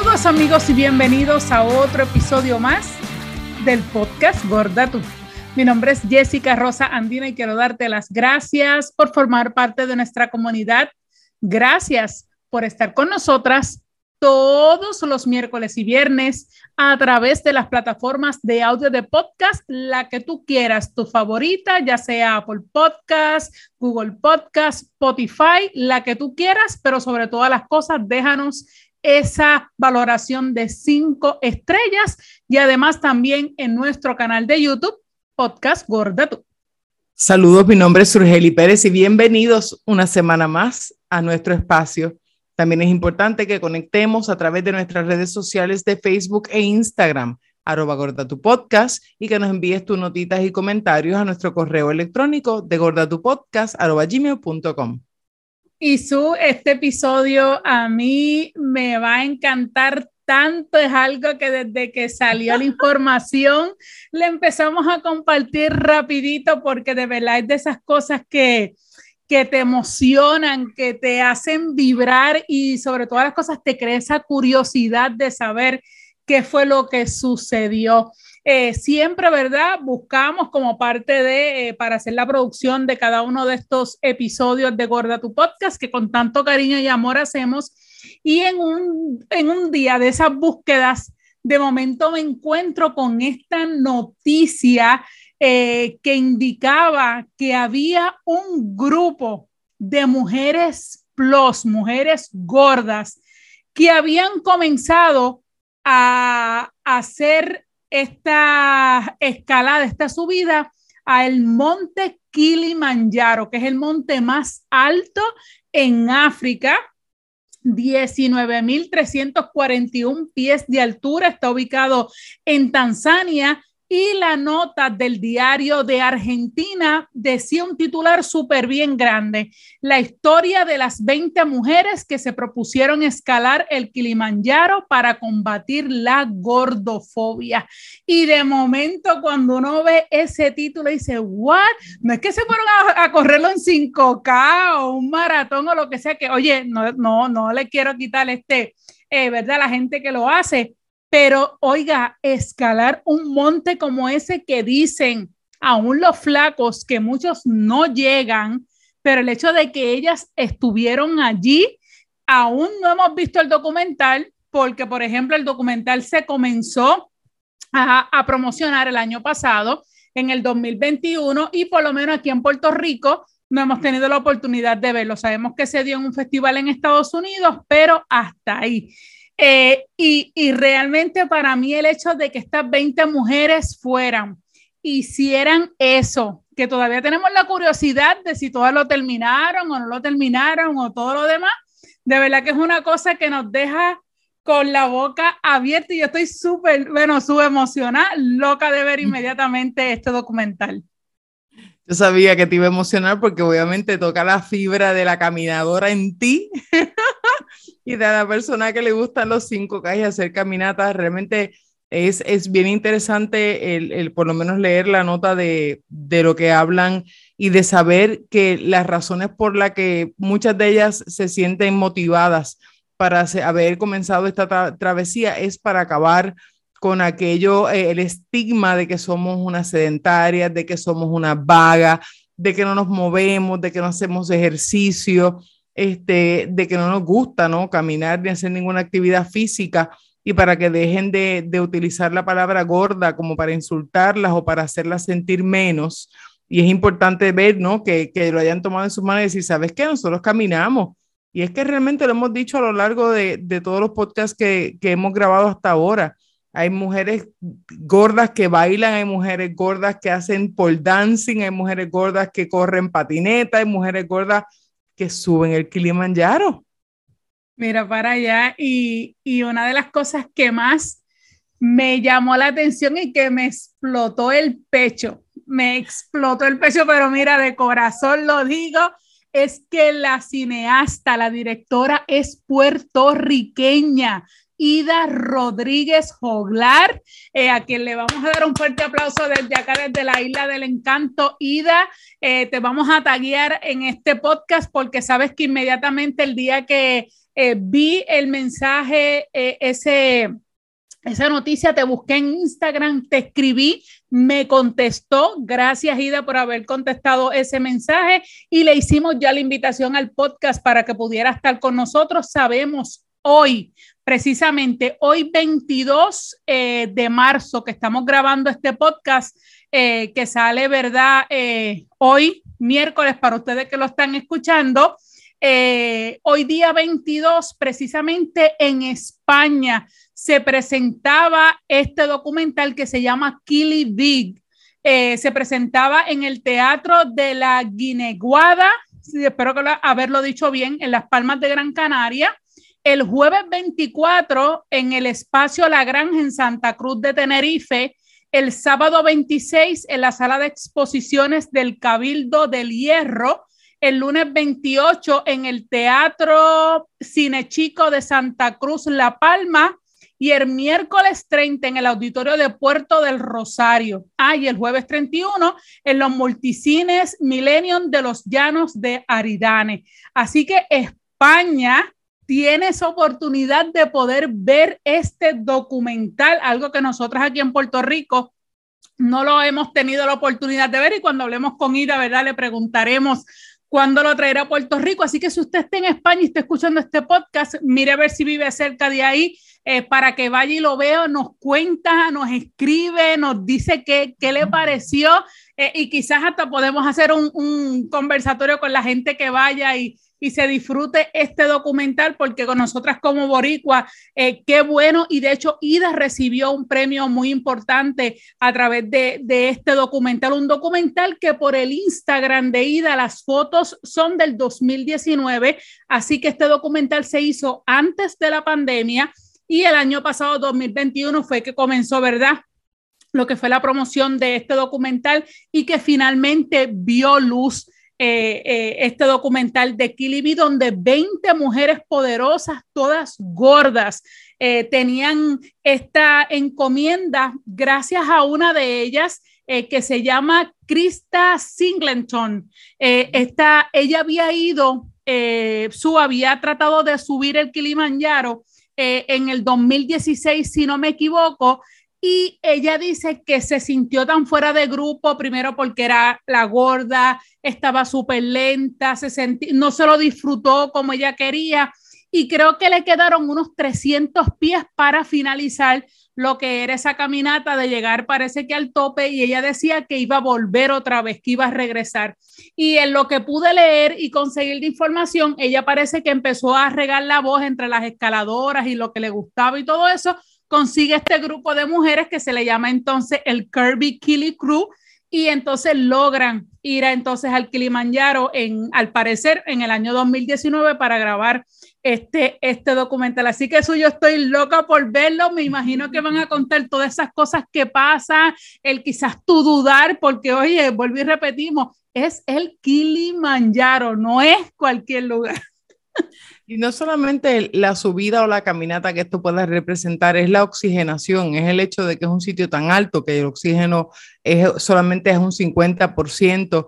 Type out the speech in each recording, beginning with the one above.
Saludos amigos y bienvenidos a otro episodio más del podcast Gorda Tú. Mi nombre es Jessica Rosa Andina y quiero darte las gracias por formar parte de nuestra comunidad. Gracias por estar con nosotras todos los miércoles y viernes a través de las plataformas de audio de podcast, la que tú quieras, tu favorita, ya sea Apple Podcast, Google Podcast, Spotify, la que tú quieras, pero sobre todas las cosas, déjanos esa valoración de cinco estrellas y además también en nuestro canal de YouTube, Podcast Gorda Tú. Saludos, mi nombre es Surgeli Pérez y bienvenidos una semana más a nuestro espacio. También es importante que conectemos a través de nuestras redes sociales de Facebook e Instagram, arroba gorda tu podcast, y que nos envíes tus notitas y comentarios a nuestro correo electrónico de gordatupodcast arroba gmail.com. Y su, este episodio a mí me va a encantar tanto, es algo que desde que salió la información le empezamos a compartir rapidito porque de verdad es de esas cosas que, que te emocionan, que te hacen vibrar y sobre todas las cosas te crea esa curiosidad de saber qué fue lo que sucedió. Eh, siempre, ¿verdad? Buscamos como parte de, eh, para hacer la producción de cada uno de estos episodios de Gorda Tu Podcast, que con tanto cariño y amor hacemos. Y en un, en un día de esas búsquedas, de momento me encuentro con esta noticia eh, que indicaba que había un grupo de mujeres plus, mujeres gordas, que habían comenzado a hacer esta escalada, esta subida al monte Kilimanjaro, que es el monte más alto en África, 19.341 pies de altura, está ubicado en Tanzania y la nota del diario de Argentina decía un titular súper bien grande, la historia de las 20 mujeres que se propusieron escalar el Kilimanjaro para combatir la gordofobia. Y de momento cuando uno ve ese título dice, ¿what? No es que se fueron a, correrlo en 5K o un maratón o lo que sea, que oye, no, no, no le quiero quitar este, eh, ¿verdad? La gente que lo hace pero oiga, escalar un monte como ese que dicen aún los flacos, que muchos no llegan, pero el hecho de que ellas estuvieron allí, aún no hemos visto el documental, porque por ejemplo el documental se comenzó a, a promocionar el año pasado, en el 2021, y por lo menos aquí en Puerto Rico no hemos tenido la oportunidad de verlo. Sabemos que se dio en un festival en Estados Unidos, pero hasta ahí. Eh, y, y, realmente para mí el hecho de que estas 20 mujeres fueran, hicieran eso, que todavía tenemos la curiosidad de si todas lo terminaron o no lo terminaron o todo lo demás, de verdad que es una cosa que nos deja con la boca abierta y yo estoy súper, bueno, súper emocionada, loca de ver inmediatamente este documental. Yo sabía que te iba a emocionar porque obviamente toca la fibra de la caminadora en ti. y de la persona que le gustan los 5K y hacer caminatas, realmente es, es bien interesante el, el, por lo menos leer la nota de, de lo que hablan y de saber que las razones por las que muchas de ellas se sienten motivadas para haber comenzado esta travesía es para acabar con aquello, eh, el estigma de que somos unas sedentarias, de que somos una vaga, de que no nos movemos, de que no hacemos ejercicio, este, de que no nos gusta, ¿no? Caminar ni hacer ninguna actividad física y para que dejen de, de utilizar la palabra gorda como para insultarlas o para hacerlas sentir menos. Y es importante ver, ¿no? Que, que lo hayan tomado en sus manos y decir, ¿sabes qué? Nosotros caminamos. Y es que realmente lo hemos dicho a lo largo de, de todos los podcasts que, que hemos grabado hasta ahora. Hay mujeres gordas que bailan, hay mujeres gordas que hacen pole dancing, hay mujeres gordas que corren patineta, hay mujeres gordas que suben el Kilimanjaro. Mira para allá y, y una de las cosas que más me llamó la atención y que me explotó el pecho, me explotó el pecho, pero mira, de corazón lo digo, es que la cineasta, la directora es puertorriqueña. Ida Rodríguez Joglar, eh, a quien le vamos a dar un fuerte aplauso desde acá, desde la Isla del Encanto. Ida, eh, te vamos a taguear en este podcast porque sabes que inmediatamente el día que eh, vi el mensaje, ese, esa noticia, te busqué en Instagram, te escribí, me contestó. Gracias, Ida, por haber contestado ese mensaje y le hicimos ya la invitación al podcast para que pudiera estar con nosotros. Sabemos hoy, precisamente hoy 22 eh, de marzo, que estamos grabando este podcast, que sale, ¿verdad? hoy, miércoles, para ustedes que lo están escuchando. Eh, hoy día 22, precisamente en España, se presentaba este documental que se llama Killy Big. Eh, se presentaba en el Teatro de la Guineguada, espero haberlo dicho bien, en Las Palmas de Gran Canaria. El jueves 24 en el espacio La Granja en Santa Cruz de Tenerife. El sábado 26 en la sala de exposiciones del Cabildo del Hierro el lunes 28 en el Teatro Cine Chico de Santa Cruz, La Palma, y el miércoles 30 en el Auditorio de Puerto del Rosario. Ah, y el jueves 31 en los multicines Millennium de los Llanos de Aridane. Así que España tiene esa oportunidad de poder ver este documental, algo que nosotros aquí en Puerto Rico no lo hemos tenido la oportunidad de ver y cuando hablemos con Ida, ¿verdad? Le preguntaremos cuándo lo traerá a Puerto Rico. Así que si usted está en España y está escuchando este podcast, mire a ver si vive cerca de ahí eh, para que vaya y lo vea, nos cuenta, nos escribe, nos dice qué, qué le pareció eh, y quizás hasta podemos hacer un, un conversatorio con la gente que vaya y, y se disfrute este documental porque con nosotras como Boricua, eh, qué bueno. Y de hecho, Ida recibió un premio muy importante a través de, de, este documental, un documental que por el Instagram de Ida, las fotos son del 2019, así que este documental se hizo antes de la pandemia y el año pasado, 2021, fue que comenzó, ¿verdad? lo que fue la promoción de este documental y que finalmente vio luz eh, eh, este documental de Kilibi, donde 20 mujeres poderosas, todas gordas, eh, tenían esta encomienda gracias a una de ellas que se llama Krista Singleton. esta, ella había ido, su había tratado de subir el Kilimanjaro en el 2016, si no me equivoco, y ella dice que se sintió tan fuera de grupo, primero porque era la gorda, estaba súper lenta, se no se lo disfrutó como ella quería. Y creo que le quedaron unos 300 pies para finalizar lo que era esa caminata de llegar, parece que al tope, y ella decía que iba a volver otra vez, que iba a regresar. Y en lo que pude leer y conseguir de información, ella parece que empezó a regar la voz entre las escaladoras y lo que le gustaba y todo eso, consigue este grupo de mujeres que se le llama entonces el Kirby Kili Crew y entonces logran ir a, entonces al Kilimanjaro en, al parecer, en el año 2019 para grabar este, este documental. Así que eso yo estoy loca por verlo. Me imagino que van a contar todas esas cosas que pasan, el quizás tú dudar, porque oye, vuelvo y repetimos, es el Kilimanjaro, no es cualquier lugar. Y no solamente la subida o la caminata que esto pueda representar, es la oxigenación, es el hecho de que es un sitio tan alto que el oxígeno es, solamente es un 50%,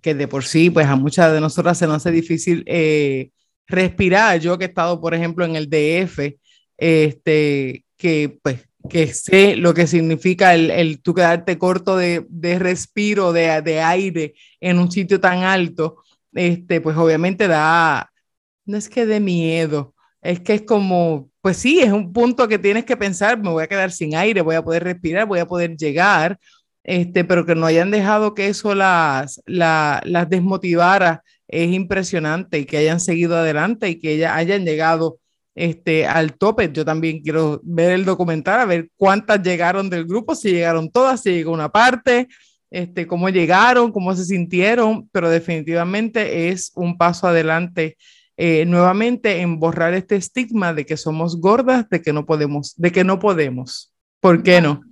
que de por sí, pues a muchas de nosotras se nos hace difícil eh, respirar. Yo que he estado, por ejemplo, en el DF, este, que pues que sé lo que significa el, el tú quedarte corto de, de respiro, de, de, aire en un sitio tan alto, este, pues obviamente da, no es que de miedo, es que es como, pues sí, es un punto que tienes que pensar, me voy a quedar sin aire, voy a poder respirar, voy a poder llegar, este, pero que no hayan dejado que eso las, las desmotivara, es impresionante y que hayan seguido adelante y que ya hayan llegado este, al tope. Yo también quiero ver el documental, a ver cuántas llegaron del grupo, si llegaron todas, si llegó una parte, este, cómo llegaron, cómo se sintieron, pero definitivamente es un paso adelante eh, nuevamente en borrar este estigma de que somos gordas, de que no podemos, de que no podemos. ¿Por qué no?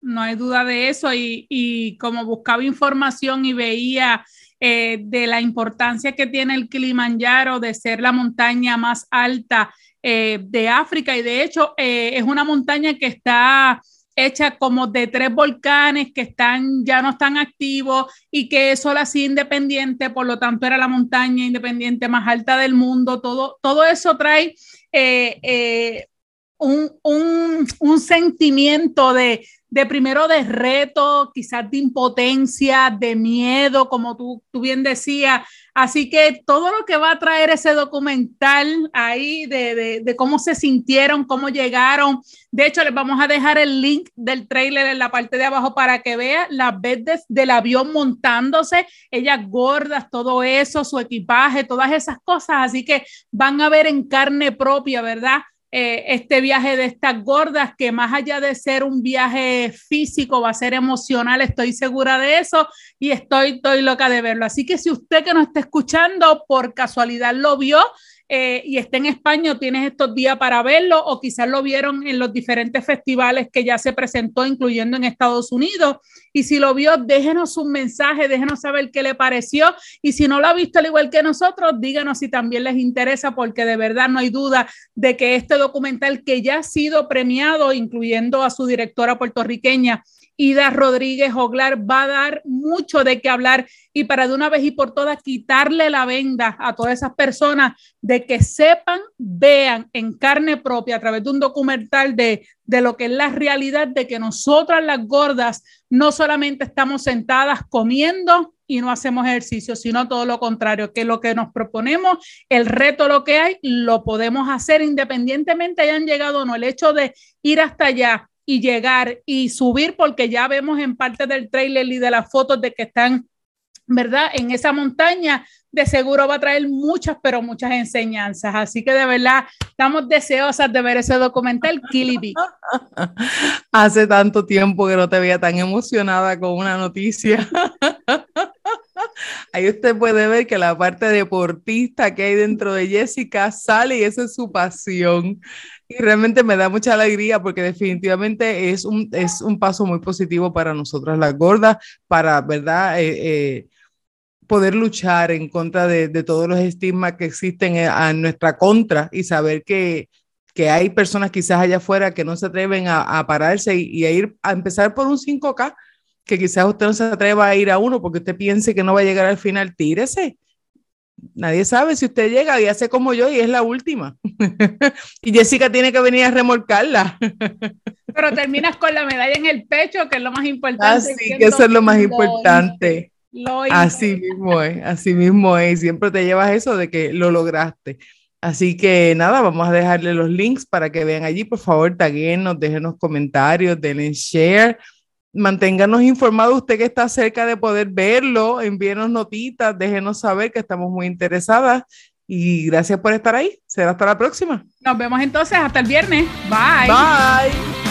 No, hay duda de eso y, y como buscaba información y veía eh, de la importancia que tiene el Kilimanjaro de ser la montaña más alta eh, de África y de hecho es una montaña que está hecha como de tres volcanes que están, ya no están activos y que es solo así independiente, por lo tanto era la montaña independiente más alta del mundo, todo, todo eso trae eh, eh, un, un, un, sentimiento de, de, primero de reto, quizás de impotencia, de miedo, como tú, tú bien decías, Así que todo lo que va a traer ese documental ahí de, de, de, cómo se sintieron, cómo llegaron. De hecho, les vamos a dejar el link del trailer en la parte de abajo para que vean las veces del avión montándose, ellas gordas, todo eso, su equipaje, todas esas cosas. Así que van a ver en carne propia, ¿verdad? Eh, este viaje de estas gordas, que más allá de ser un viaje físico, va a ser emocional, estoy segura de eso y estoy, estoy loca de verlo. Así que si usted que nos está escuchando por casualidad lo vio, eh, y está en España, tienes estos días para verlo, o quizás lo vieron en los diferentes festivales que ya se presentó, incluyendo en Estados Unidos. Y si lo vio, déjenos un mensaje, déjenos saber qué le pareció. Y si no lo ha visto al igual que nosotros, díganos si también les interesa, porque de verdad no hay duda de que este documental que ya ha sido premiado, incluyendo a su directora puertorriqueña, Ida Rodríguez Oglar va a dar mucho de qué hablar y para de una vez y por todas quitarle la venda a todas esas personas de que sepan, vean en carne propia a través de un documental de, de lo que es la realidad de que nosotras las gordas no solamente estamos sentadas comiendo y no hacemos ejercicio, sino todo lo contrario, que lo que nos proponemos, el reto, lo que hay, lo podemos hacer independientemente hayan llegado o no. El hecho de ir hasta allá, y llegar y subir, porque ya vemos en parte del trailer y de las fotos de que están, ¿verdad? En esa montaña, de seguro va a traer muchas, pero muchas enseñanzas. Así que de verdad, estamos deseosas de ver ese documental, Killy Hace tanto tiempo que no te veía tan emocionada con una noticia. Ahí usted puede ver que la parte deportista que hay dentro de Jessica sale y esa es su pasión. Y realmente me da mucha alegría porque definitivamente es un, es un paso muy positivo para nosotras las gordas, para, ¿verdad? Eh, eh, poder luchar en contra de, de, todos los estigmas que existen a nuestra contra y saber que, que hay personas quizás allá afuera que no se atreven a, a pararse y, y, a ir a empezar por un 5K, que quizás usted no se atreva a ir a uno porque usted piense que no va a llegar al final, tírese Nadie sabe si usted llega y hace como yo y es la última. y Jessica tiene que venir a remolcarla. Pero terminas con la medalla en el pecho, que es lo más importante. Así que eso es lo más importante. así mismo es, así mismo es. Siempre te llevas eso de que lo lograste. Así que nada, vamos a dejarle los links para que vean allí. Por favor, taguenos, déjenos comentarios, denle share manténganos informados, usted que está cerca de poder verlo, envíenos notitas, déjenos saber que estamos muy interesadas y gracias por estar ahí. Será hasta la próxima. Nos vemos entonces hasta el viernes. Bye. Bye.